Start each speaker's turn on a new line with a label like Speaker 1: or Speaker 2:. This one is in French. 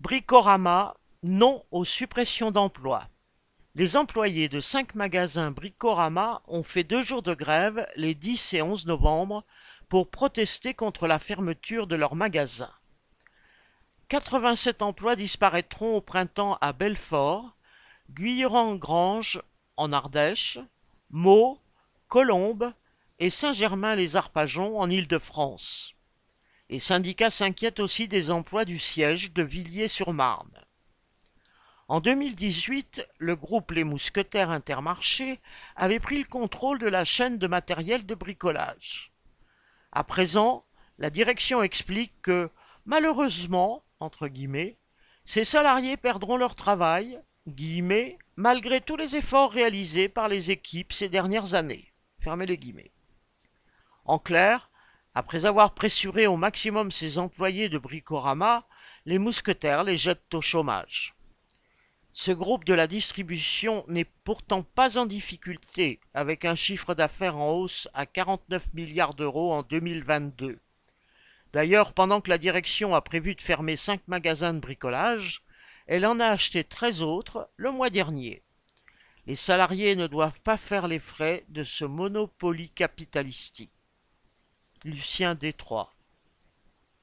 Speaker 1: Bricorama, non aux suppressions d'emplois. Les employés de cinq magasins Bricorama ont fait deux jours de grève les 10 et 11 novembre pour protester contre la fermeture de leurs magasins. 87 emplois disparaîtront au printemps à Belfort, Guilherand-Grange en Ardèche, Meaux, Colombes et Saint-Germain-les-Arpajons en Île-de-France. Les syndicats s'inquiètent aussi des emplois du siège de Villiers-sur-Marne. En 2018, le groupe Les Mousquetaires Intermarché avait pris le contrôle de la chaîne de matériel de bricolage. À présent, la direction explique que, malheureusement, entre guillemets, ces salariés perdront leur travail, guillemets, malgré tous les efforts réalisés par les équipes ces dernières années. Fermez les guillemets. En clair, après avoir pressuré au maximum ses employés de Bricorama, les mousquetaires les jettent au chômage. Ce groupe de la distribution n'est pourtant pas en difficulté avec un chiffre d'affaires en hausse à 49 milliards d'euros en 2022. D'ailleurs, pendant que la direction a prévu de fermer 5 magasins de bricolage, elle en a acheté 13 autres le mois dernier. Les salariés ne doivent pas faire les frais de ce monopoly capitalistique. Lucien Détroit